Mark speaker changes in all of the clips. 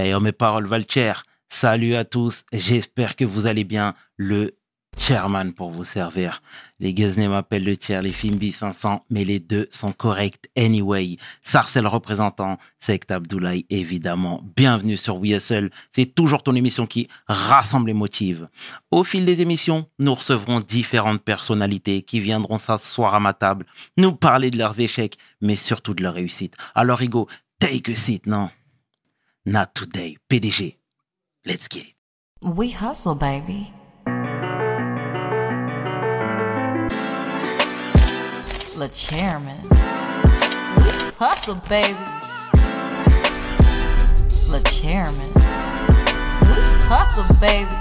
Speaker 1: Hey, oh, mes paroles valent cher. Salut à tous, j'espère que vous allez bien. Le chairman pour vous servir. Les Guesnay m'appellent le tiers, les Fimbi 500, mais les deux sont corrects anyway. Sarcel représentant, Sect Abdoulaye évidemment. Bienvenue sur WSL, c'est toujours ton émission qui rassemble et motive. Au fil des émissions, nous recevrons différentes personnalités qui viendront s'asseoir à ma table, nous parler de leurs échecs, mais surtout de leur réussite. Alors Hugo, take a seat, non? Not today, PDG. Let's get it.
Speaker 2: We hustle, baby. Le chairman. We hustle, baby. Le chairman. We hustle, baby.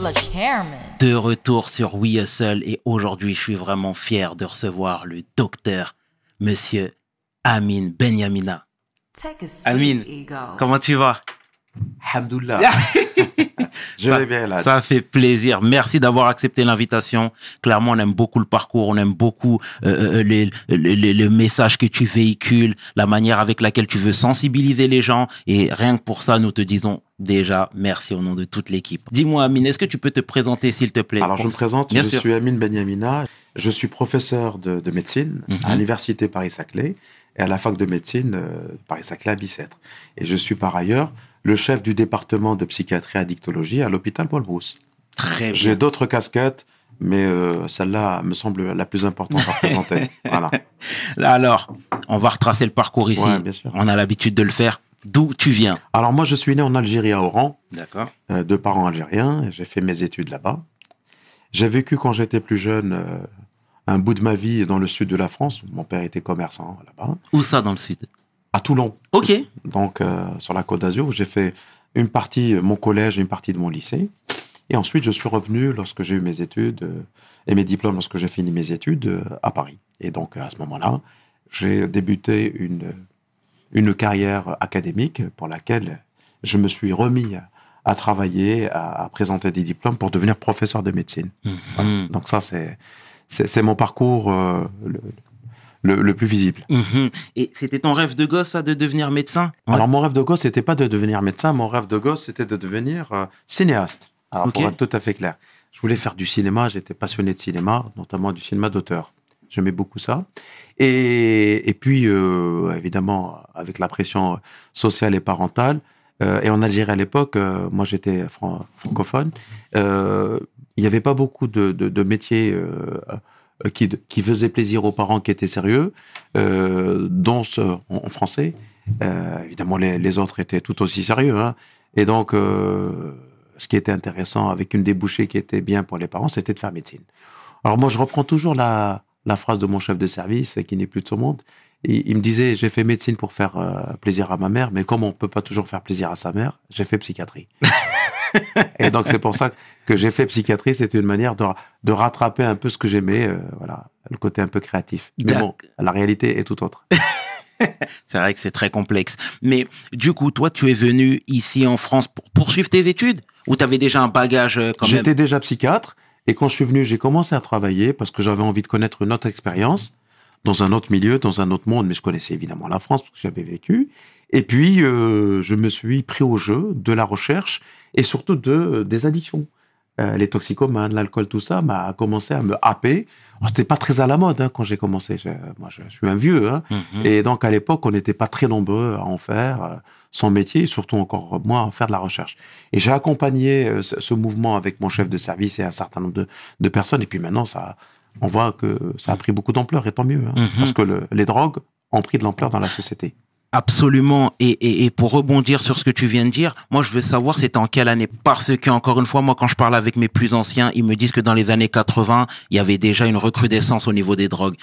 Speaker 2: Le chairman.
Speaker 1: De retour sur We Hustle et aujourd'hui je suis vraiment fier de recevoir le docteur, monsieur Amin Benyamina.
Speaker 2: Take a seat,
Speaker 1: Amin,
Speaker 2: ego.
Speaker 1: comment tu vas?
Speaker 3: Alhamdoulilah. Je
Speaker 1: ça,
Speaker 3: vais bien là.
Speaker 1: ça fait plaisir. Merci d'avoir accepté l'invitation. Clairement, on aime beaucoup le parcours, on aime beaucoup euh, euh, les, les, les- le message que tu véhicules, la manière avec laquelle tu veux sensibiliser les gens. Et rien que pour ça, nous te disons déjà merci au nom de toute l'équipe. Dis-moi, Amine, est-ce que tu peux te présenter, s'il te plaît?
Speaker 3: Alors, je me présente,
Speaker 1: Bien
Speaker 3: je
Speaker 1: sûr.
Speaker 3: suis Amine Benyamina. Je suis professeur de, de médecine
Speaker 1: Mhm.
Speaker 3: à l'université Paris-Saclay et à la fac de médecine euh, Paris-Saclay à Bicêtre. Et je suis par ailleurs le chef du département de psychiatrie et addictologie à l'hôpital Paul Brousse.
Speaker 1: Très bien.
Speaker 3: J'ai d'autres casquettes, mais euh, celle-là me semble la plus importante à présenter. voilà.
Speaker 1: Alors, on va retracer le parcours ici.
Speaker 3: Ouais, bien sûr.
Speaker 1: On a l'habitude de le faire. D'où tu viens?
Speaker 3: Alors, moi, je suis né en Algérie à Oran.
Speaker 1: D'accord.
Speaker 3: euh, de parents algériens. J'ai fait mes études là-bas. J'ai vécu quand j'étais plus jeune euh, un bout de ma vie dans le sud de la France. Mon père était commerçant là-bas,
Speaker 1: Où ça dans le sud?
Speaker 3: À Toulon.
Speaker 1: Ok.
Speaker 3: Donc euh, sur la Côte d'Azur, où j'ai fait une partie euh, mon collège, une partie de mon lycée. Et ensuite, je suis revenu lorsque j'ai eu mes études euh, et mes diplômes, lorsque j'ai fini mes études euh, à Paris. Et donc à ce moment-là, j'ai débuté une une carrière académique pour laquelle je me suis remis à, travailler, à, à présenter des diplômes pour devenir professeur de médecine. Voilà.
Speaker 1: Mhm.
Speaker 3: Donc ça, c'est c'est mon parcours euh, le, le, le plus visible.
Speaker 1: Mhm. Et c'était ton rêve de gosse, ça, de devenir médecin?
Speaker 3: Alors mon rêve de gosse, c'était pas de devenir médecin, mon rêve de gosse, c'était de devenir euh, cinéaste. Alors pour être tout à fait clair, je voulais faire du cinéma, j'étais passionné de cinéma, notamment du cinéma d'auteur. J'aimais beaucoup ça. Et, et puis, euh, évidemment, avec la pression sociale et parentale, euh, et en Algérie à l'époque, euh, moi j'étais fran- francophone, euh, il n'y avait pas beaucoup de, métiers qui, faisaient plaisir aux parents qui étaient sérieux, dont ce, en, français. Évidemment, les, autres étaient tout aussi sérieux. Hein. Et donc, ce qui était intéressant avec une débouchée qui était bien pour les parents, c'était de faire médecine. Alors moi, je reprends toujours la, la phrase de mon chef de service, qui n'est plus de ce monde. Il me disait, j'ai fait médecine pour faire euh, plaisir à ma mère, mais comme on peut pas toujours faire plaisir à sa mère, j'ai fait psychiatrie. Et donc c'est pour ça que j'ai fait psychiatrie, c'était une manière de, de rattraper un peu ce que j'aimais, euh, voilà, le côté un peu créatif. Mais bon, la réalité est tout autre.
Speaker 1: C'est vrai que c'est très complexe. Mais du coup, toi, tu es venu ici en France pour poursuivre tes études? Ou tu avais déjà un bagage euh, quand même?
Speaker 3: J'étais déjà psychiatre et quand je suis venu, j'ai commencé à travailler parce que j'avais envie de connaître une autre expérience dans un autre milieu, dans un autre monde, mais je connaissais évidemment la France parce que j'avais vécu. Et puis, euh, je me suis pris au jeu de la recherche et surtout de des addictions. Euh, les toxicomanes, l'alcool, tout ça m'a commencé à me happer. Alors, C'était pas très à la mode hein, quand j'ai commencé. Je- moi, je, suis un vieux, hein,
Speaker 1: Mhm.
Speaker 3: et donc à l'époque, on n'était pas très nombreux à en faire euh, son métier, et surtout encore moins à faire de la recherche. Et j'ai accompagné euh, ce, ce mouvement avec mon chef de service et un certain nombre de, de personnes. Et puis maintenant, ça, on voit que ça a pris beaucoup d'ampleur, et tant mieux, hein,
Speaker 1: Mhm.
Speaker 3: parce que le- les drogues ont pris de l'ampleur dans la société.
Speaker 1: Absolument. Et, et, et pour rebondir sur ce que tu viens de dire, moi, je veux savoir c'était en quelle année? Parce que, encore une fois, moi, quand je parle avec mes plus anciens, ils me disent que dans les années 80, il y avait déjà une recrudescence au niveau des drogues.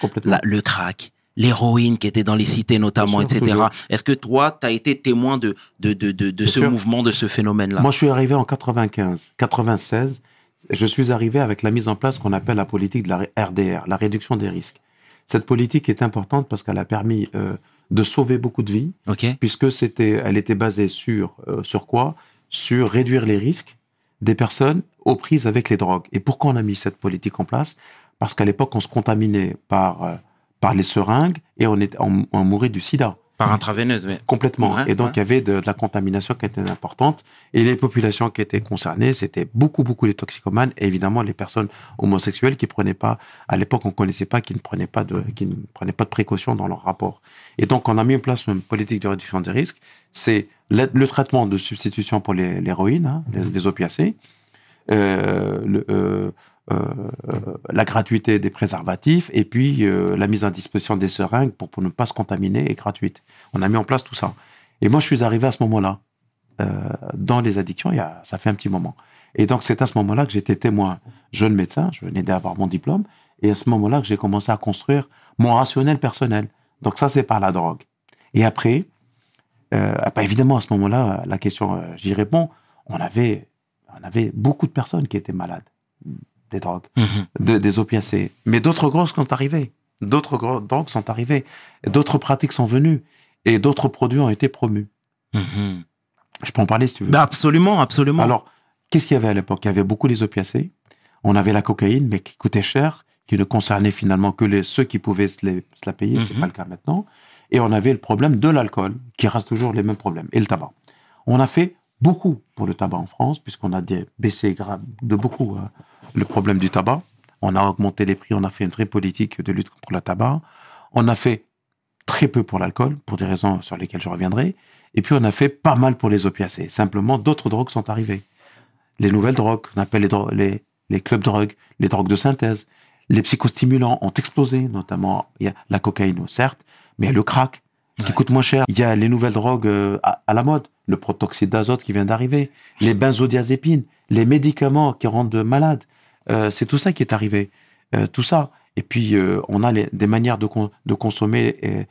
Speaker 1: Le crack, l'héroïne qui était dans les cités notamment,
Speaker 3: sûr,
Speaker 1: etc. Est-ce que toi, tu as été témoin de, de, de, de, de
Speaker 3: Bien
Speaker 1: ce
Speaker 3: sûr.
Speaker 1: mouvement, de ce phénomène-là?
Speaker 3: Moi, je suis arrivé en 95, 96. Je suis arrivé avec la mise en place qu'on appelle la politique de la RDR, la réduction des risques. Cette politique est importante parce qu'elle a permis euh, de sauver beaucoup de vies,
Speaker 1: Ok
Speaker 3: puisque c'était, elle était basée sur euh, sur quoi? Sur réduire les risques des personnes aux prises avec les drogues. Et pourquoi on a mis cette politique en place? Parce qu'à l'époque, on se contaminait par euh, par les seringues et on, est, on, on mourait du sida.
Speaker 1: Par intraveineuse, mais.
Speaker 3: Complètement.
Speaker 1: Ouais,
Speaker 3: et donc,
Speaker 1: ouais.
Speaker 3: il y avait de, de la contamination qui était importante. Et les populations qui étaient concernées, c'était beaucoup, beaucoup les toxicomanes et évidemment les personnes homosexuelles qui prenaient pas, à l'époque, on connaissait pas, qui ne prenaient pas de, qui ne prenaient pas de précautions dans leur rapport. Et donc, on a mis en place une politique de réduction des risques. C'est le, le traitement de substitution pour l'héroïne, hein, les, les opiacés, euh, le, euh, euh, la gratuité des préservatifs et puis euh, la mise à disposition des seringues pour, ne pas se contaminer est gratuite. On a mis en place tout ça. Et moi, je suis arrivé à ce moment-là euh, dans les addictions. Il y a, ça fait un petit moment. Et donc, c'est à ce moment-là que j'étais témoin, jeune médecin. Je venais d'avoir mon diplôme. Et à ce moment-là que j'ai commencé à construire mon rationnel personnel. Donc, ça, c'est par la drogue. Et après, euh, bah, évidemment, à ce moment-là, la question, euh, j'y réponds. On avait, on avait beaucoup de personnes qui étaient malades des drogues
Speaker 1: Mhm.
Speaker 3: de- des opiacés. Mais d'autres drogues sont arrivées. D'autres drogues sont arrivées. D'autres pratiques sont venues. Et d'autres produits ont été promus.
Speaker 1: Mhm.
Speaker 3: Je peux en parler si tu veux.
Speaker 1: Bah, absolument, absolument.
Speaker 3: Alors, qu'est-ce qu'il y avait à l'époque? Il y avait beaucoup les opiacés. On avait la cocaïne, mais qui coûtait cher, qui ne concernait finalement que les, ceux qui pouvaient se, les- se la payer. C'est
Speaker 1: Mhm.
Speaker 3: pas le cas maintenant. Et on avait le problème de l'alcool, qui reste toujours les mêmes problèmes, et le tabac. On a fait beaucoup pour le tabac en France, puisqu'on a des- baissé de beaucoup hein, le problème du tabac. On a augmenté les prix, on a fait une vraie politique de lutte contre le tabac. On a fait très peu pour l'alcool, pour des raisons sur lesquelles je reviendrai. Et puis on a fait pas mal pour les opiacés. Simplement, d'autres drogues sont arrivées. Les nouvelles drogues, on appelle les, les, les clubs drogues, les drogues de synthèse. Les psychostimulants ont explosé, notamment il y a la cocaïne, certes, mais il y a le crack qui
Speaker 1: Ouais.
Speaker 3: coûte moins cher. Il y a les nouvelles drogues euh, à, à la mode, le protoxyde d'azote qui vient d'arriver, les benzodiazépines, les médicaments qui rendent malades. Euh, c'est tout ça qui est arrivé. Euh, tout ça. Et puis, euh, on a les- des manières de, con- de consommer et,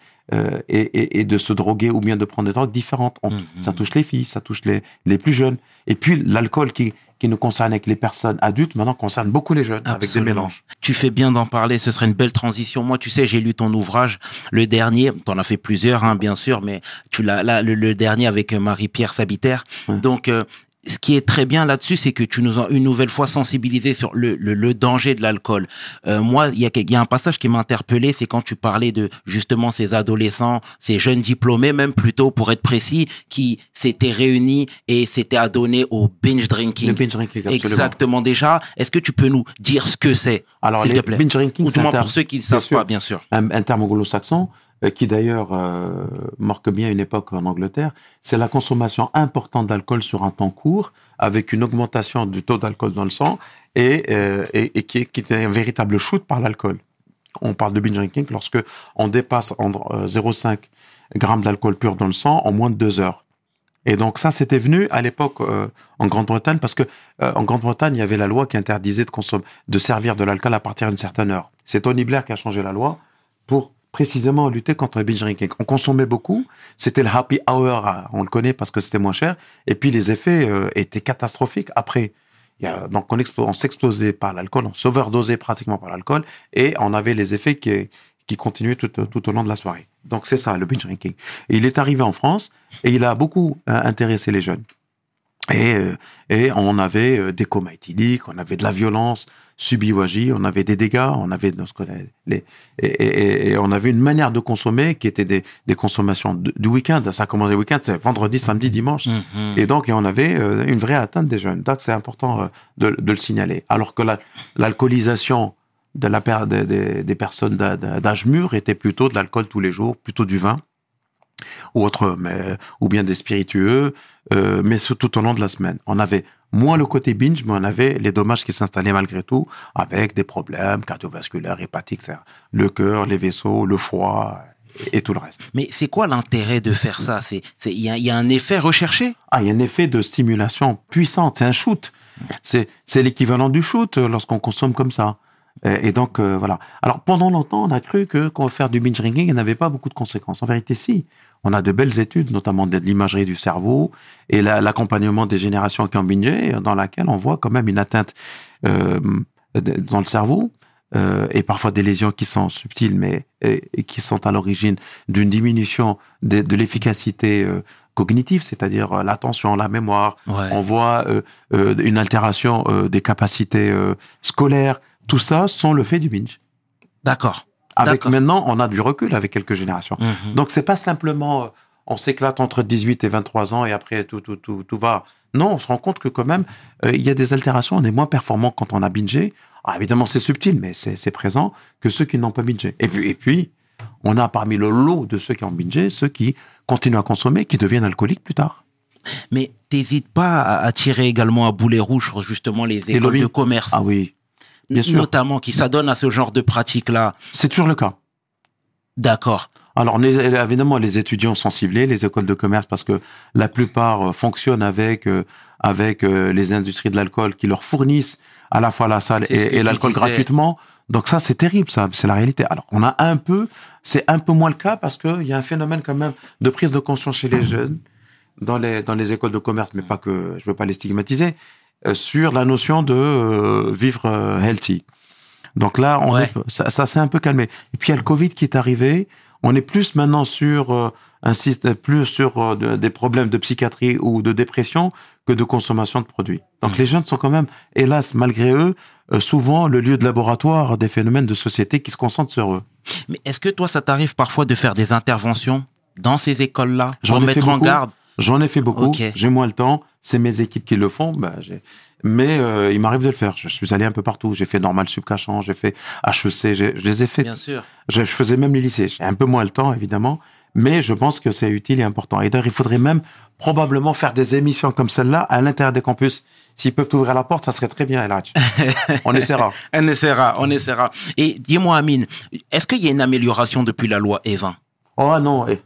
Speaker 3: et, et- et de se droguer ou bien de prendre des drogues différentes. On-
Speaker 1: Mhm.
Speaker 3: Ça touche les filles, ça touche les, les plus jeunes. Et puis, l'alcool qui, qui ne concernait que les personnes adultes, maintenant concerne beaucoup les jeunes, avec des mélanges.
Speaker 1: Tu fais bien d'en parler, ce serait une belle transition. Moi, tu sais, j'ai lu ton ouvrage, le dernier, t'en as fait plusieurs, hein, bien sûr, mais tu l'as là, le, le dernier avec Marie-Pierre Sabiter.
Speaker 3: Ouais.
Speaker 1: Donc, euh, ce qui est très bien là-dessus, c'est que tu nous as une nouvelle fois sensibilisé sur le, le, le danger de l'alcool. Euh, moi, il y a, il y a un passage qui m'a interpellé, c'est quand tu parlais de justement ces adolescents, ces jeunes diplômés, même plutôt pour être précis, qui s'étaient réunis et s'étaient adonnés au binge drinking.
Speaker 3: Le binge drinking, absolument.
Speaker 1: Exactement déjà. Est-ce que tu peux nous dire ce que c'est
Speaker 3: Alors,
Speaker 1: s'il
Speaker 3: les
Speaker 1: te plaît?
Speaker 3: binge drinking,
Speaker 1: Ou du moins pour ceux qui ne savent
Speaker 3: sûr.
Speaker 1: pas, bien sûr.
Speaker 3: un, un terme anglo-saxon qui d'ailleurs euh, marque bien une époque en Angleterre, c'est la consommation importante d'alcool sur un temps court, avec une augmentation du taux d'alcool dans le sang, et, euh, et, et qui, qui est un véritable shoot par l'alcool. On parle de binge drinking lorsque on dépasse en, euh, 0,5 grammes d'alcool pur dans le sang en moins de deux heures. Et donc ça, c'était venu à l'époque euh, en Grande-Bretagne parce que euh, en Grande-Bretagne, il y avait la loi qui interdisait de consommer, de servir de l'alcool à partir d'une certaine heure. C'est Tony Blair qui a changé la loi pour précisément lutter contre le binge drinking. On consommait beaucoup, c'était le happy hour, on le connaît parce que c'était moins cher, et puis les effets euh, étaient catastrophiques après. Donc on, explo- on s'explosait par l'alcool, on s'overdosait pratiquement par l'alcool, et on avait les effets qui, qui continuaient tout, tout au long de la soirée. Donc c'est ça, le binge drinking. Il est arrivé en France, et il a beaucoup euh, intéressé les jeunes. Et, euh, et on avait des comas éthyliques, on avait de la violence subie ou agie, on avait des dégâts, on avait de ce les, et, et- et on avait une manière de consommer qui était des, des consommations de- du week-end. Ça commençait le week-end, c'est vendredi, samedi, dimanche.
Speaker 1: Mhm.
Speaker 3: Et donc, et on avait euh, une vraie atteinte des jeunes. Donc, c'est important euh, de, de le signaler. Alors que la- l'alcoolisation de la per- des- des- des personnes d'âge mûr était plutôt de l'alcool tous les jours, plutôt du vin ou autre, mais, ou bien des spiritueux, euh, mais tout au long de la semaine. On avait moins le côté binge, mais on avait les dommages qui s'installaient malgré tout, avec des problèmes cardiovasculaires, hépatiques, c'est-à-dire le cœur, les vaisseaux, le foie et, tout le reste.
Speaker 1: Mais c'est quoi l'intérêt de faire ça? C'est, il y y a un effet recherché?
Speaker 3: Ah, il y a un effet de stimulation puissante, c'est un shoot. C'est, c'est l'équivalent du shoot euh, lorsqu'on consomme comme ça. Et, et donc, euh, voilà. Alors, pendant longtemps, on a cru que qu'on faire du binge drinking, n'avait pas beaucoup de conséquences. En vérité, si. On a de belles études, notamment de l'imagerie du cerveau et la- l'accompagnement des générations qui ont bingé, dans laquelle on voit quand même une atteinte euh, dans le cerveau euh, et parfois des lésions qui sont subtiles, mais et, et qui sont à l'origine d'une diminution de, de l'efficacité euh, cognitive, c'est-à-dire euh, l'attention, la mémoire.
Speaker 1: Ouais.
Speaker 3: On voit euh, euh, une altération euh, des capacités euh, scolaires. Tout ça sont le fait du binge.
Speaker 1: D'accord.
Speaker 3: Avec maintenant, on a du recul avec quelques générations.
Speaker 1: Mhm.
Speaker 3: Donc c'est pas simplement euh, on s'éclate entre 18 et 23 ans et après tout tout tout tout va. Non, on se rend compte que quand même euh, il y a des altérations, on est moins performant quand on a bingé. Ah, évidemment c'est subtil mais c'est présent que ceux qui n'ont pas bingé. Et puis et puis on a parmi le lot de ceux qui ont bingé ceux qui continuent à consommer qui deviennent alcooliques plus tard.
Speaker 1: Mais t'hésites pas à, tirer également à boulet rouge sur justement les écoles de commerce,
Speaker 3: Ah oui, bien sûr.
Speaker 1: notamment qui s'adonnent à ce genre de pratiques-là.
Speaker 3: c'est toujours le cas.
Speaker 1: D'accord.
Speaker 3: Alors les- évidemment, les étudiants sont ciblés, les écoles de commerce, parce que la plupart euh, fonctionnent avec euh, avec euh, les industries de l'alcool qui leur fournissent à la fois la salle et, l'alcool gratuitement. Donc ça, c'est terrible, ça, c'est la réalité. Alors on a un peu, c'est un peu moins le cas parce qu'il y a un phénomène quand même de prise de conscience chez les jeunes dans les dans les écoles de commerce, mais pas que je veux pas les stigmatiser, sur la notion de euh, vivre euh, healthy. Donc là, on
Speaker 1: Ouais.
Speaker 3: est- ça, ça s'est un peu calmé. Et puis il y a le Covid qui est arrivé. On est plus maintenant sur euh, un système, plus sur euh, de- des problèmes de psychiatrie ou de dépression que de consommation de produits. Donc les jeunes sont quand même, hélas, malgré eux, euh, souvent le lieu de laboratoire des phénomènes de société qui se concentrent sur eux.
Speaker 1: Mais est-ce que toi, ça t'arrive parfois de faire des interventions dans ces écoles-là
Speaker 3: J'en
Speaker 1: pour mettre en garde?
Speaker 3: J'en ai fait beaucoup. J'ai moins le temps. C'est mes équipes qui le font. Bah, j'ai- mais euh, il m'arrive de le faire. Je suis allé un peu partout. J'ai fait normal subcachant, j'ai fait HEC, j'ai- je les ai fait
Speaker 1: Bien sûr.
Speaker 3: Je, je faisais même les lycées. J'ai un peu moins le temps, évidemment, mais je pense que c'est utile et important. Et d'ailleurs, il faudrait même probablement faire des émissions comme celle-là à l'intérieur des campus. S'ils peuvent ouvrir la porte, ça serait très bien, Elhadj. On essaiera.
Speaker 1: On essaiera, on essaiera. Et dis-moi, Amine, est-ce qu'il y a une amélioration depuis la loi Evin
Speaker 3: Oh non. eh.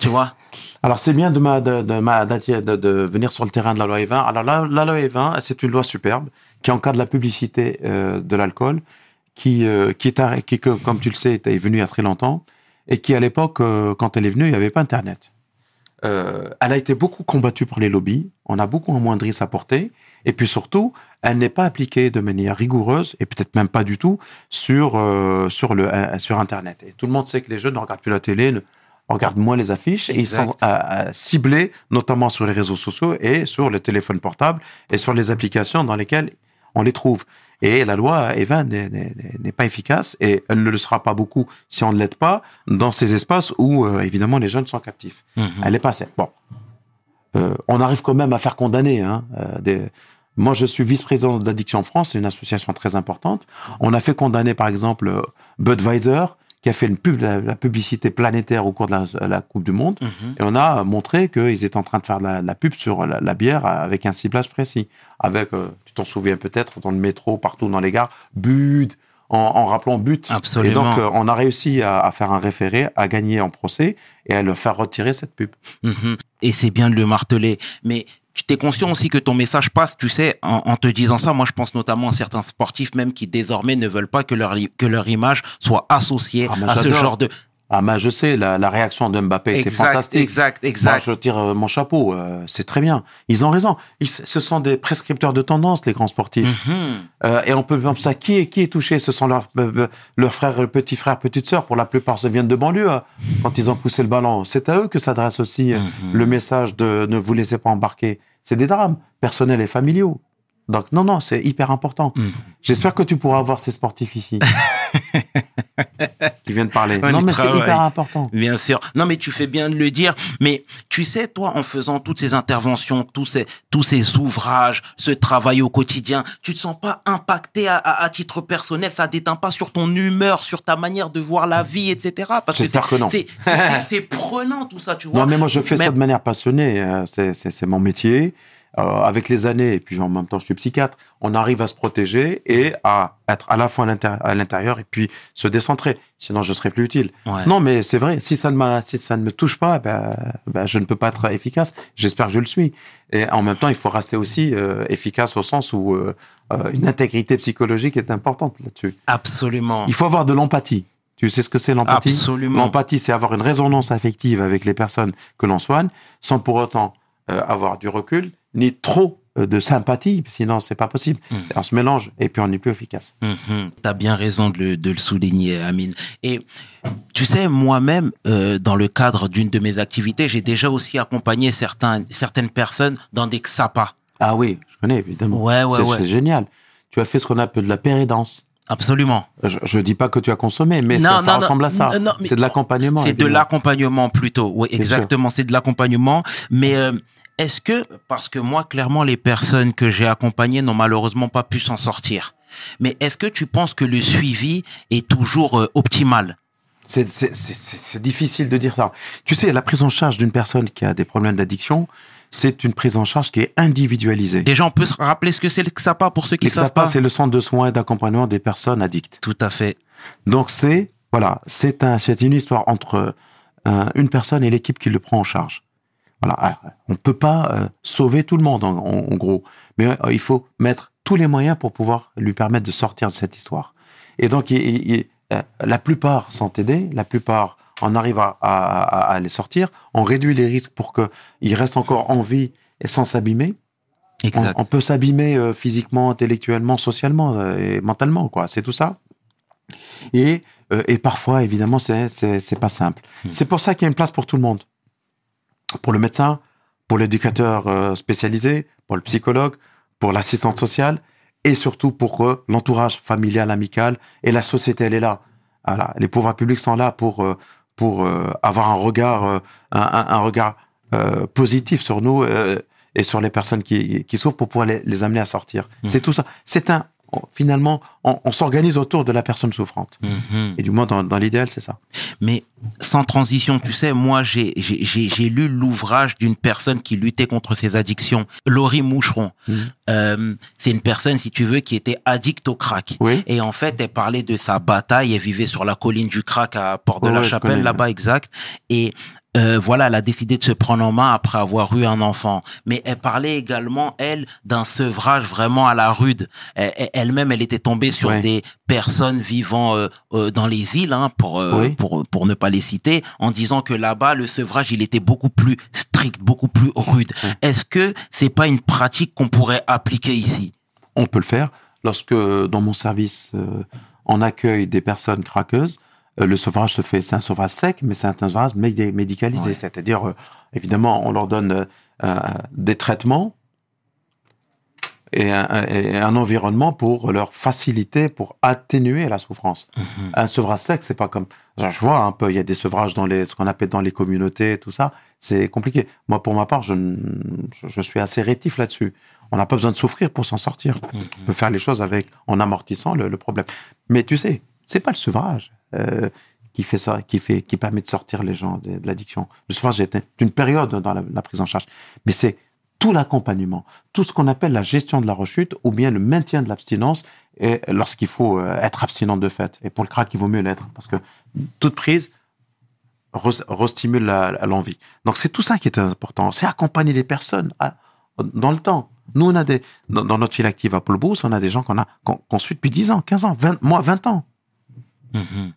Speaker 1: Tu vois?
Speaker 3: Alors, c'est bien de, ma, de, venir sur le terrain de la loi E20. Alors, la, loi E20, c'est une loi superbe qui encadre la publicité euh, de l'alcool, qui, euh, qui, est, comme tu le sais, est venue il y a très longtemps, et qui, à l'époque, euh, quand elle est venue, il n'y avait pas Internet. Elle a été beaucoup combattue par les lobbies, on a beaucoup amoindri sa portée, et puis surtout, elle n'est pas appliquée de manière rigoureuse, et peut-être même pas du tout, sur, sur, le, sur Internet. Et tout le monde sait que les jeunes ne regardent plus la télé, regardent moins les affiches, et ils sont euh, euh, ciblés notamment sur les réseaux sociaux et sur le téléphone portable et sur les applications dans lesquelles on les trouve. Et la loi Evin n'est- pas efficace et elle ne le sera pas beaucoup si on ne l'aide pas dans ces espaces où euh, évidemment les jeunes sont captifs.
Speaker 1: Mhm.
Speaker 3: Elle est passée. Bon, Euh, on arrive quand même à faire condamner. Hein, euh, des... Moi, je suis vice-président d'Addiction France, c'est une association très importante. On a fait condamner, par exemple, Budweiser, qui a fait une pub, la, la publicité planétaire au cours de la, la Coupe du Monde.
Speaker 1: Mhm.
Speaker 3: Et on a montré qu'ils étaient en train de faire de la, de la pub sur la, bière avec un ciblage précis. Avec, euh, tu t'en souviens peut-être, dans le métro, partout dans les gares, Bud, en, en rappelant but.
Speaker 1: Absolument.
Speaker 3: Et donc, euh, on a réussi à, à faire un référé, à gagner en procès et à le faire retirer cette pub.
Speaker 1: Mhm. Et c'est bien de le marteler. Mais tu t'es conscient aussi que ton message passe, tu sais, en, en te disant ça. Moi, je pense notamment à certains sportifs même qui désormais ne veulent pas que leur, que leur image soit associée
Speaker 3: Ah,
Speaker 1: à ce genre de...
Speaker 3: Ah, mais je sais, la, la réaction de Mbappé était
Speaker 1: Exact,
Speaker 3: fantastique.
Speaker 1: exact,
Speaker 3: Moi,
Speaker 1: exact.
Speaker 3: je tire euh, mon chapeau. euh, c'est très bien. Ils ont raison. Ils, ce sont des prescripteurs de tendance, les grands sportifs.
Speaker 1: Mhm.
Speaker 3: Euh, et on peut voir ça. Qui est, qui est touché? Ce sont leurs euh, leurs frères, petits frères, petites sœurs. Pour la plupart, se viennent de banlieue. hein, quand ils ont poussé le ballon, c'est à eux que s'adresse aussi euh,
Speaker 1: Mhm.
Speaker 3: le message de ne vous laissez pas embarquer. C'est des drames personnels et familiaux. Donc non, non, c'est hyper important.
Speaker 1: Mhm.
Speaker 3: J'espère que tu pourras avoir ces sportifs ici qui viennent parler.
Speaker 1: On
Speaker 3: non, mais c'est hyper important.
Speaker 1: Bien sûr. Non, mais tu fais bien de le dire. Mais tu sais, toi, en faisant toutes ces interventions, tous ces, tous ces ouvrages, ce travail au quotidien, tu te sens pas impacté à, à, à titre personnel. Ça déteint pas sur ton humeur, sur ta manière de voir la vie, etc. Parce que
Speaker 3: J'espère
Speaker 1: c'est-
Speaker 3: que non.
Speaker 1: c'est- prenant tout ça, tu vois.
Speaker 3: Non, mais moi, je fais ça de manière passionnée. euh, c'est mon métier. Euh, avec les années, et puis en même temps, je suis psychiatre, on arrive à se protéger et à être à la fois à l'intér- à l'intérieur et puis se décentrer. Sinon, je serais plus utile.
Speaker 1: Ouais.
Speaker 3: Non, mais c'est vrai. Si ça ne si ça ne me touche pas, ben, ben, je ne peux pas être efficace. J'espère que je le suis. Et en même temps, il faut rester aussi euh, efficace au sens où euh, euh, une intégrité psychologique est importante là-dessus.
Speaker 1: Absolument.
Speaker 3: Il faut avoir de l'empathie. Tu sais ce que c'est l'empathie?
Speaker 1: Absolument.
Speaker 3: L'empathie, c'est avoir une résonance affective avec les personnes que l'on soigne, sans pour autant euh, avoir du recul, ni trop euh, de sympathie, sinon c'est pas possible.
Speaker 1: Mm.
Speaker 3: On se mélange et puis on est plus efficace.
Speaker 1: Mhm. T'as bien raison de le, de le souligner, Amine. Et tu sais, moi-même, euh, dans le cadre d'une de mes activités, j'ai déjà aussi accompagné certains, certaines personnes dans des XAPA.
Speaker 3: Ah oui, je connais évidemment.
Speaker 1: Ouais, ouais,
Speaker 3: c'est,
Speaker 1: ouais.
Speaker 3: c'est génial. Tu as fait ce qu'on appelle de la pérédance.
Speaker 1: Absolument.
Speaker 3: Je, je dis pas que tu as consommé, mais
Speaker 1: Non,
Speaker 3: ça, ça
Speaker 1: non, non,
Speaker 3: ressemble à ça. c'est de l'accompagnement.
Speaker 1: C'est de l'accompagnement plutôt. Oui, exactement. C'est de l'accompagnement. Mais euh, est-ce que, parce que moi, clairement, les personnes que j'ai accompagnées n'ont malheureusement pas pu s'en sortir. Mais est-ce que tu penses que le suivi est toujours euh, optimal?
Speaker 3: C'est- difficile de dire ça. Tu sais, la prise en charge d'une personne qui a des problèmes d'addiction, c'est une prise en charge qui est individualisée.
Speaker 1: Déjà, on peut se rappeler ce que c'est le XAPA pour ceux qui ne savent pas.
Speaker 3: passe, c'est le centre de soins et d'accompagnement des personnes addictes.
Speaker 1: Tout à fait.
Speaker 3: Donc c'est voilà, c'est un, c'est une histoire entre euh, une personne et l'équipe qui le prend en charge. Voilà, euh, on peut pas euh, sauver tout le monde en, en- en gros, mais euh, il faut mettre tous les moyens pour pouvoir lui permettre de sortir de cette histoire. Et donc il- euh, la plupart sont aidés, la plupart on arrive à, à- à- à les sortir, on réduit les risques pour qu'ils restent encore en vie et sans s'abîmer. On, on peut s'abîmer physiquement, intellectuellement, socialement et mentalement, quoi. C'est tout ça. Et, et parfois, évidemment, c'est pas simple. C'est pour ça qu'il y a une place pour tout le monde. Pour le médecin, pour l'éducateur euh, spécialisé, pour le psychologue, pour l'assistante sociale et surtout pour euh, l'entourage familial, amical et la société, elle est là. Voilà. Les pouvoirs publics sont là pour euh, pour euh, avoir un regard un, regard positif sur nous et sur les personnes qui qui souffrent pour pouvoir les, les amener à sortir. C'est tout ça. C'est un on- finalement on, on s'organise autour de la personne souffrante.
Speaker 1: Mhm.
Speaker 3: Et du moins dans, dans l'idéal, c'est ça.
Speaker 1: Mais sans transition, tu sais, moi, j'ai j'ai- j'ai j'ai lu l'ouvrage d'une personne qui luttait contre ses addictions, Laurie Moucheron.
Speaker 3: Mhm.
Speaker 1: Euh, c'est une personne, si tu veux, qui était addict au crack.
Speaker 3: Oui.
Speaker 1: Et en fait, elle parlait de sa bataille. Elle vivait sur la colline du crack à Port de la
Speaker 3: ouais,
Speaker 1: Chapelle, là-bas, exact. Et euh, voilà, elle a décidé de se prendre en main après avoir eu un enfant. Mais elle parlait également, elle, d'un sevrage vraiment à la rude. Elle- Elle-même, elle était tombée sur
Speaker 3: Ouais.
Speaker 1: des personnes vivant euh, euh, dans les îles, hein, pour, euh,
Speaker 3: Oui.
Speaker 1: pour, pour ne pas les citer, en disant que là-bas, le sevrage, il était beaucoup plus strict, beaucoup plus rude. Est-ce que c'est pas une pratique qu'on pourrait appliquer ici?
Speaker 3: On peut le faire. Lorsque dans mon service, euh, on accueille des personnes craqueuses, euh, le sevrage se fait, c'est un sevrage sec, mais c'est un sevrage médi- médicalisé.
Speaker 1: Ouais.
Speaker 3: C'est-à-dire, euh, évidemment, on leur donne euh, euh, des traitements et un, et un environnement pour leur faciliter, pour atténuer la souffrance. Un sevrage sec, c'est pas comme, genre, je vois un peu, il y a des sevrages dans les, ce qu'on appelle dans les communautés, tout ça, c'est compliqué. Moi, pour ma part, je, je, suis assez rétif là-dessus. On n'a pas besoin de souffrir pour s'en sortir. On peut faire les choses avec, en amortissant le, le problème. Mais tu sais, c'est pas le sevrage euh, qui fait ça, qui fait, qui permet de sortir les gens de, de l'addiction. Le sevrage est une période dans la, prise en charge, mais c'est tout l'accompagnement, tout ce qu'on appelle la gestion de la rechute ou bien le maintien de l'abstinence lorsqu'il faut euh, être abstinent de fait. Et pour le crack, il vaut mieux l'être parce que toute prise re- restimule l'envie. Donc c'est tout ça qui est important. C'est accompagner les personnes dans le temps. Nous, on a des, dans, notre file active à Paul Brousse, on a des gens qu'on a, qu'on suit depuis 10 ans, 15 ans, 20, moi, 20 ans.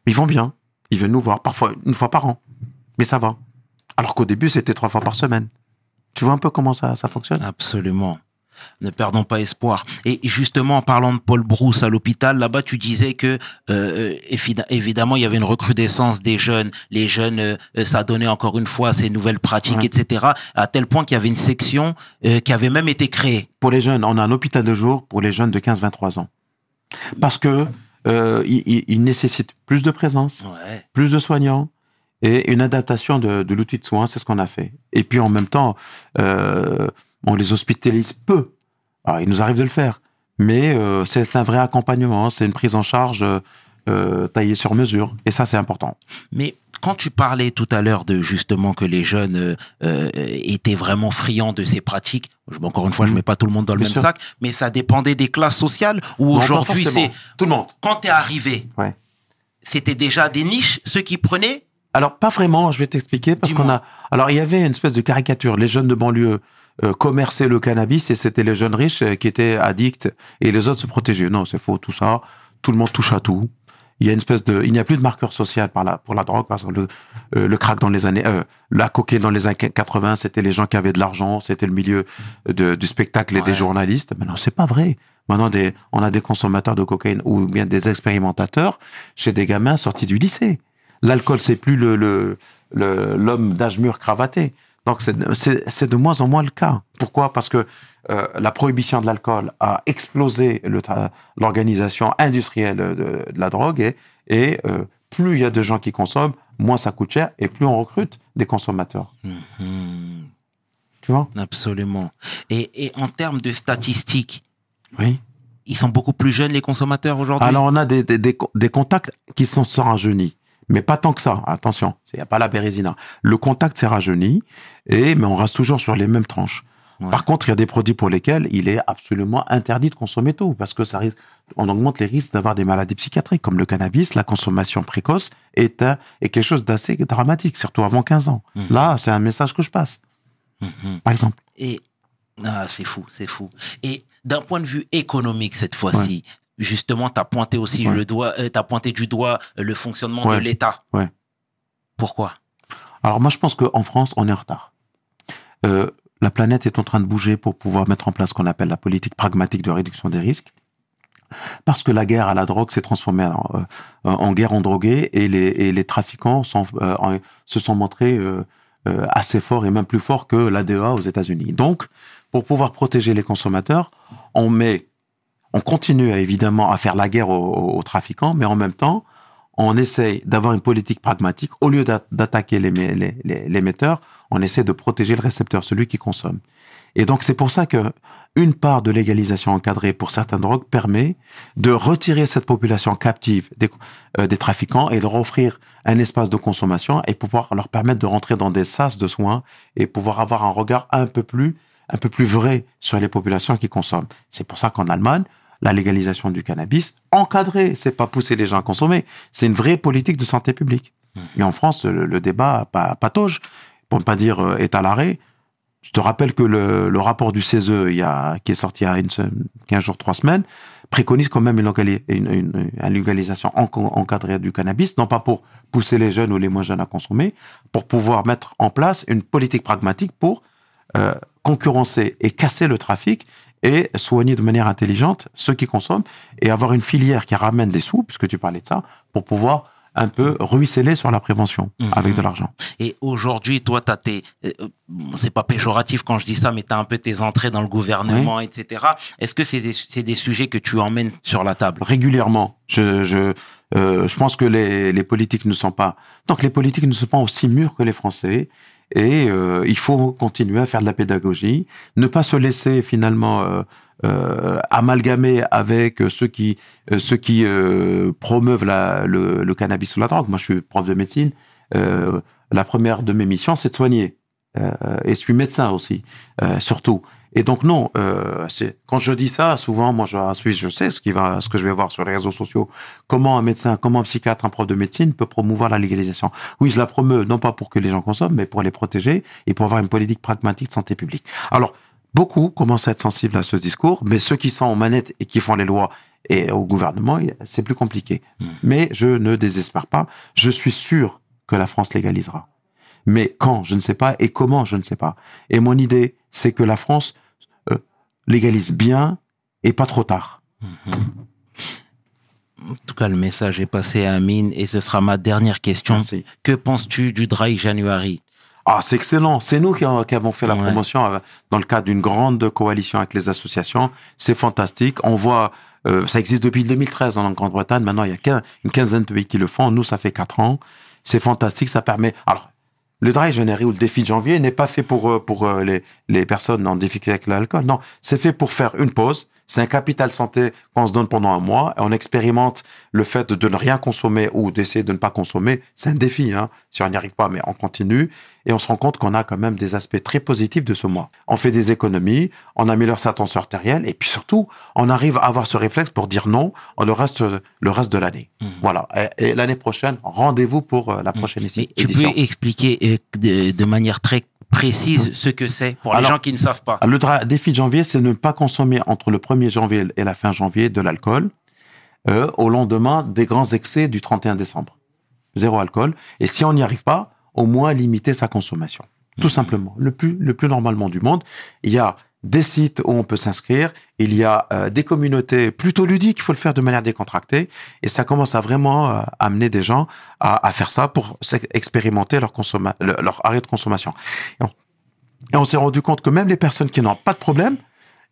Speaker 3: Ils vont bien. Ils viennent nous voir, parfois une fois par an. Mais ça va. Alors qu'au début, c'était trois fois par semaine. Tu vois un peu comment ça, ça fonctionne?
Speaker 1: Absolument. Ne perdons pas espoir. Et justement, en parlant de Paul Brousse à l'hôpital, là-bas, tu disais que euh, évi- évidemment, il y avait une recrudescence des jeunes. Les jeunes euh, s'adonnaient encore une fois à ces nouvelles pratiques,
Speaker 3: Ouais.
Speaker 1: etc. À tel point qu'il y avait une section euh, qui avait même été créée.
Speaker 3: Pour les jeunes, on a un hôpital de jour pour les jeunes de 15-23 ans. Parce que euh, il, nécessite plus de présence,
Speaker 1: Ouais.
Speaker 3: plus de soignants et une adaptation de, de l'outil de soins, c'est ce qu'on a fait. Et puis en même temps, euh, on les hospitalise peu. Alors, il nous arrive de le faire, mais euh, c'est un vrai accompagnement, c'est une prise en charge euh, taillée sur mesure, et ça c'est important.
Speaker 1: Mais quand tu parlais tout à l'heure de justement que les jeunes euh, euh, étaient vraiment friands de ces pratiques, encore une fois, je mets pas tout le monde dans le
Speaker 3: Bien
Speaker 1: même
Speaker 3: sûr.
Speaker 1: sac, mais ça dépendait des classes sociales ou aujourd'hui c'est
Speaker 3: tout le monde.
Speaker 1: quand t'es arrivé,
Speaker 3: Ouais.
Speaker 1: c'était déjà des niches ceux qui prenaient?
Speaker 3: Alors, pas vraiment, je vais t'expliquer, parce qu'on a... Alors, il y avait une espèce de caricature. Les jeunes de banlieue euh, commerçaient le cannabis et c'était les jeunes riches qui étaient addicts et les autres se protégeaient. Non, c'est faux, tout ça. Tout le monde touche à tout. Il y a une espèce de... Il n'y a plus de marqueur social par la, pour la drogue, parce que le, euh, le crack dans les années... euh, la cocaïne dans les années 80, c'était les gens qui avaient de l'argent, c'était le milieu de, du spectacle et des journalistes. Maintenant, c'est pas vrai. Maintenant, des, on a des consommateurs de cocaïne ou bien des expérimentateurs chez des gamins sortis du lycée. L'alcool, c'est plus le le- le- l'homme d'âge mûr cravaté. Donc c'est c'est c'est de moins en moins le cas. Pourquoi? Parce que euh, la prohibition de l'alcool a explosé l'organisation industrielle de, de la drogue et, et euh, plus il y a de gens qui consomment, moins ça coûte cher et plus on recrute des consommateurs.
Speaker 1: Mhm.
Speaker 3: Tu vois?
Speaker 1: Absolument. Et, et en termes de statistiques,
Speaker 3: Oui.
Speaker 1: ils sont beaucoup plus jeunes, les consommateurs aujourd'hui?
Speaker 3: Alors on a des, des, des, co- des contacts qui sont se rajeunis. Mais pas tant que ça, attention, il n'y a pas la bérésina. Le contact s'est rajeuni, et, mais on reste toujours sur les mêmes tranches.
Speaker 1: Ouais.
Speaker 3: Par contre, il y a des produits pour lesquels il est absolument interdit de consommer tôt, parce que ça risque, on augmente les risques d'avoir des maladies psychiatriques, comme le cannabis, la consommation précoce est, un- est quelque chose d'assez dramatique, surtout avant 15 ans.
Speaker 1: Mhm.
Speaker 3: Là, c'est un message que je passe,
Speaker 1: Mhm.
Speaker 3: par exemple.
Speaker 1: Et ah, c'est fou, c'est fou. Et d'un point de vue économique cette fois-ci, justement, tu as pointé aussi
Speaker 3: Ouais.
Speaker 1: le doigt, euh, t'as pointé du doigt euh, le fonctionnement
Speaker 3: Ouais.
Speaker 1: de l'État.
Speaker 3: Ouais.
Speaker 1: Pourquoi?
Speaker 3: Alors moi, je pense qu'en France, on est en retard. Euh, la planète est en train de bouger pour pouvoir mettre en place ce qu'on appelle la politique pragmatique de réduction des risques. Parce que la guerre à la drogue s'est transformée en, euh, en guerre en drogués et les, et les trafiquants sont, euh, se sont montrés euh, euh, assez forts et même plus forts que l'ADA aux États-Unis. Donc, pour pouvoir protéger les consommateurs, on met, on continue évidemment à faire la guerre aux- aux trafiquants, mais en même temps, on essaye d'avoir une politique pragmatique. Au lieu d'a- d'attaquer les- on essaie de protéger le récepteur, celui qui consomme. Et donc c'est pour ça que une part de légalisation encadrée pour certaines drogues permet de retirer cette population captive des, euh, des trafiquants et leur offrir un espace de consommation et pouvoir leur permettre de rentrer dans des sas de soins et pouvoir avoir un regard un peu plus un peu plus vrai sur les populations qui consomment. C'est pour ça qu'en Allemagne, la légalisation du cannabis encadrée, c'est pas pousser les gens à consommer, c'est une vraie politique de santé publique. Et en France, le, le débat pa- patauge, pour ne pas dire euh, est à l'arrêt. Je te rappelle que le, le rapport du CESE, il y a, qui est sorti il y a une, se- 15 jours, 3 semaines, préconise quand même une, logali- une, une- une légalisation en- encadrée du cannabis, non pas pour pousser les jeunes ou les moins jeunes à consommer, pour pouvoir mettre en place une politique pragmatique pour euh, concurrencer et casser le trafic et soigner de manière intelligente ceux qui consomment et avoir une filière qui ramène des sous, puisque tu parlais de ça, pour pouvoir un peu ruisseler sur la prévention
Speaker 1: Mhm.
Speaker 3: avec de l'argent.
Speaker 1: Et aujourd'hui, toi, t'as tes, euh, c'est pas péjoratif quand je dis ça, mais t'as un peu tes entrées dans le gouvernement, etc. Est-ce que c'est des, c'est des sujets que tu emmènes sur la table?
Speaker 3: Régulièrement. Je, je, euh, je pense que les, les politiques ne sont pas. Donc les politiques ne sont pas aussi mûrs que les Français. Et euh, il faut continuer à faire de la pédagogie, ne pas se laisser finalement euh, euh, amalgamer avec ceux qui euh, ceux qui euh, promeuvent la, le, le cannabis ou la drogue. Moi, je suis prof de médecine. Euh, la première de mes missions, c'est de soigner. Et je suis médecin aussi, surtout. Et donc non, euh, c'est quand je dis ça, souvent, moi, je, en Suisse, je sais ce qui va, ce que je vais voir sur les réseaux sociaux. Comment un médecin, comment un psychiatre, un prof de médecine peut promouvoir la légalisation? Oui, je la promeux, non pas pour que les gens consomment, mais pour les protéger et pour avoir une politique pragmatique de santé publique. Alors, beaucoup commencent à être sensibles à ce discours, mais ceux qui sont en manette et qui font les lois et au gouvernement, c'est plus compliqué. Mais je ne désespère pas. Je suis sûr que la France légalisera. Mais quand, je ne sais pas, et comment, je ne sais pas. Et mon idée, c'est que la France euh, légalise bien et pas trop tard.
Speaker 1: En tout cas, le message est passé à Amine et ce sera ma dernière question.
Speaker 3: Merci.
Speaker 1: Que penses-tu du Dry January?
Speaker 3: Ah, c'est excellent. C'est nous qui, avons fait la
Speaker 1: Ouais.
Speaker 3: promotion euh, dans le cadre d'une grande coalition avec les associations. C'est fantastique. On voit, euh, ça existe depuis 2013 en Grande-Bretagne. Maintenant, il y a quin- une quinzaine de pays qui le font. Nous, ça fait quatre ans. C'est fantastique. Ça permet. Alors, le dry January ou le défi de janvier n'est pas fait pour euh, pour euh, les les personnes en difficulté avec l'alcool. Non, c'est fait pour faire une pause. C'est un capital santé qu'on se donne pendant un mois. Et on expérimente le fait de ne rien consommer ou d'essayer de ne pas consommer. C'est un défi. Hein. Si on n'y arrive pas, mais on continue. Et on se rend compte qu'on a quand même des aspects très positifs de ce mois. On fait des économies, on améliore sa tension artérielle, et puis surtout, on arrive à avoir ce réflexe pour dire non le reste, le reste de l'année. Voilà. Et, et l'année prochaine, rendez-vous pour euh, la prochaine
Speaker 1: Mais
Speaker 3: ici-
Speaker 1: tu peux expliquer euh, de, de manière très précise ce que c'est pour les gens qui ne savent pas.
Speaker 3: Le défi de janvier, c'est ne pas consommer entre le 1er janvier et la fin janvier de l'alcool euh, au lendemain des grands excès du 31 décembre. Zéro alcool. Et si on n'y arrive pas, au moins limiter sa consommation. Tout simplement. Le plus, le plus normalement du monde. Il y a des sites où on peut s'inscrire. Il y a euh, des communautés plutôt ludiques. Il faut le faire de manière décontractée. Et ça commence à vraiment euh, amener des gens à, à faire ça pour expérimenter leur, consomma- le- leur arrêt de consommation. Et on, s'est rendu compte que même les personnes qui n'ont pas de problème,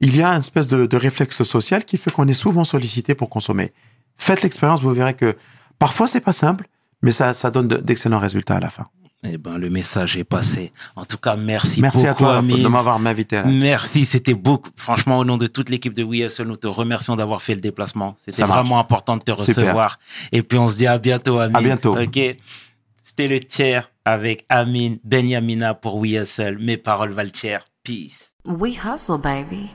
Speaker 3: il y a une espèce de, de réflexe social qui fait qu'on est souvent sollicité pour consommer. Faites l'expérience, vous verrez que parfois c'est pas simple, mais ça, ça donne de- d'excellents résultats à la fin.
Speaker 1: Eh ben, le message est passé. En tout cas, merci,
Speaker 3: Merci
Speaker 1: beaucoup,
Speaker 3: à toi
Speaker 1: Amine.
Speaker 3: de m'avoir invité.
Speaker 1: Merci, c'était beaucoup. Franchement, au nom de toute l'équipe de We Hustle, nous te remercions d'avoir fait le déplacement. C'était
Speaker 3: marche.
Speaker 1: vraiment important de te
Speaker 3: Super.
Speaker 1: recevoir. Et puis, on se dit à bientôt, Amine.
Speaker 3: À bientôt.
Speaker 1: Ok. C'était le tiers avec Amine Benyamina pour We Hustle. Mes paroles valent cher. Peace.
Speaker 2: We hustle, baby.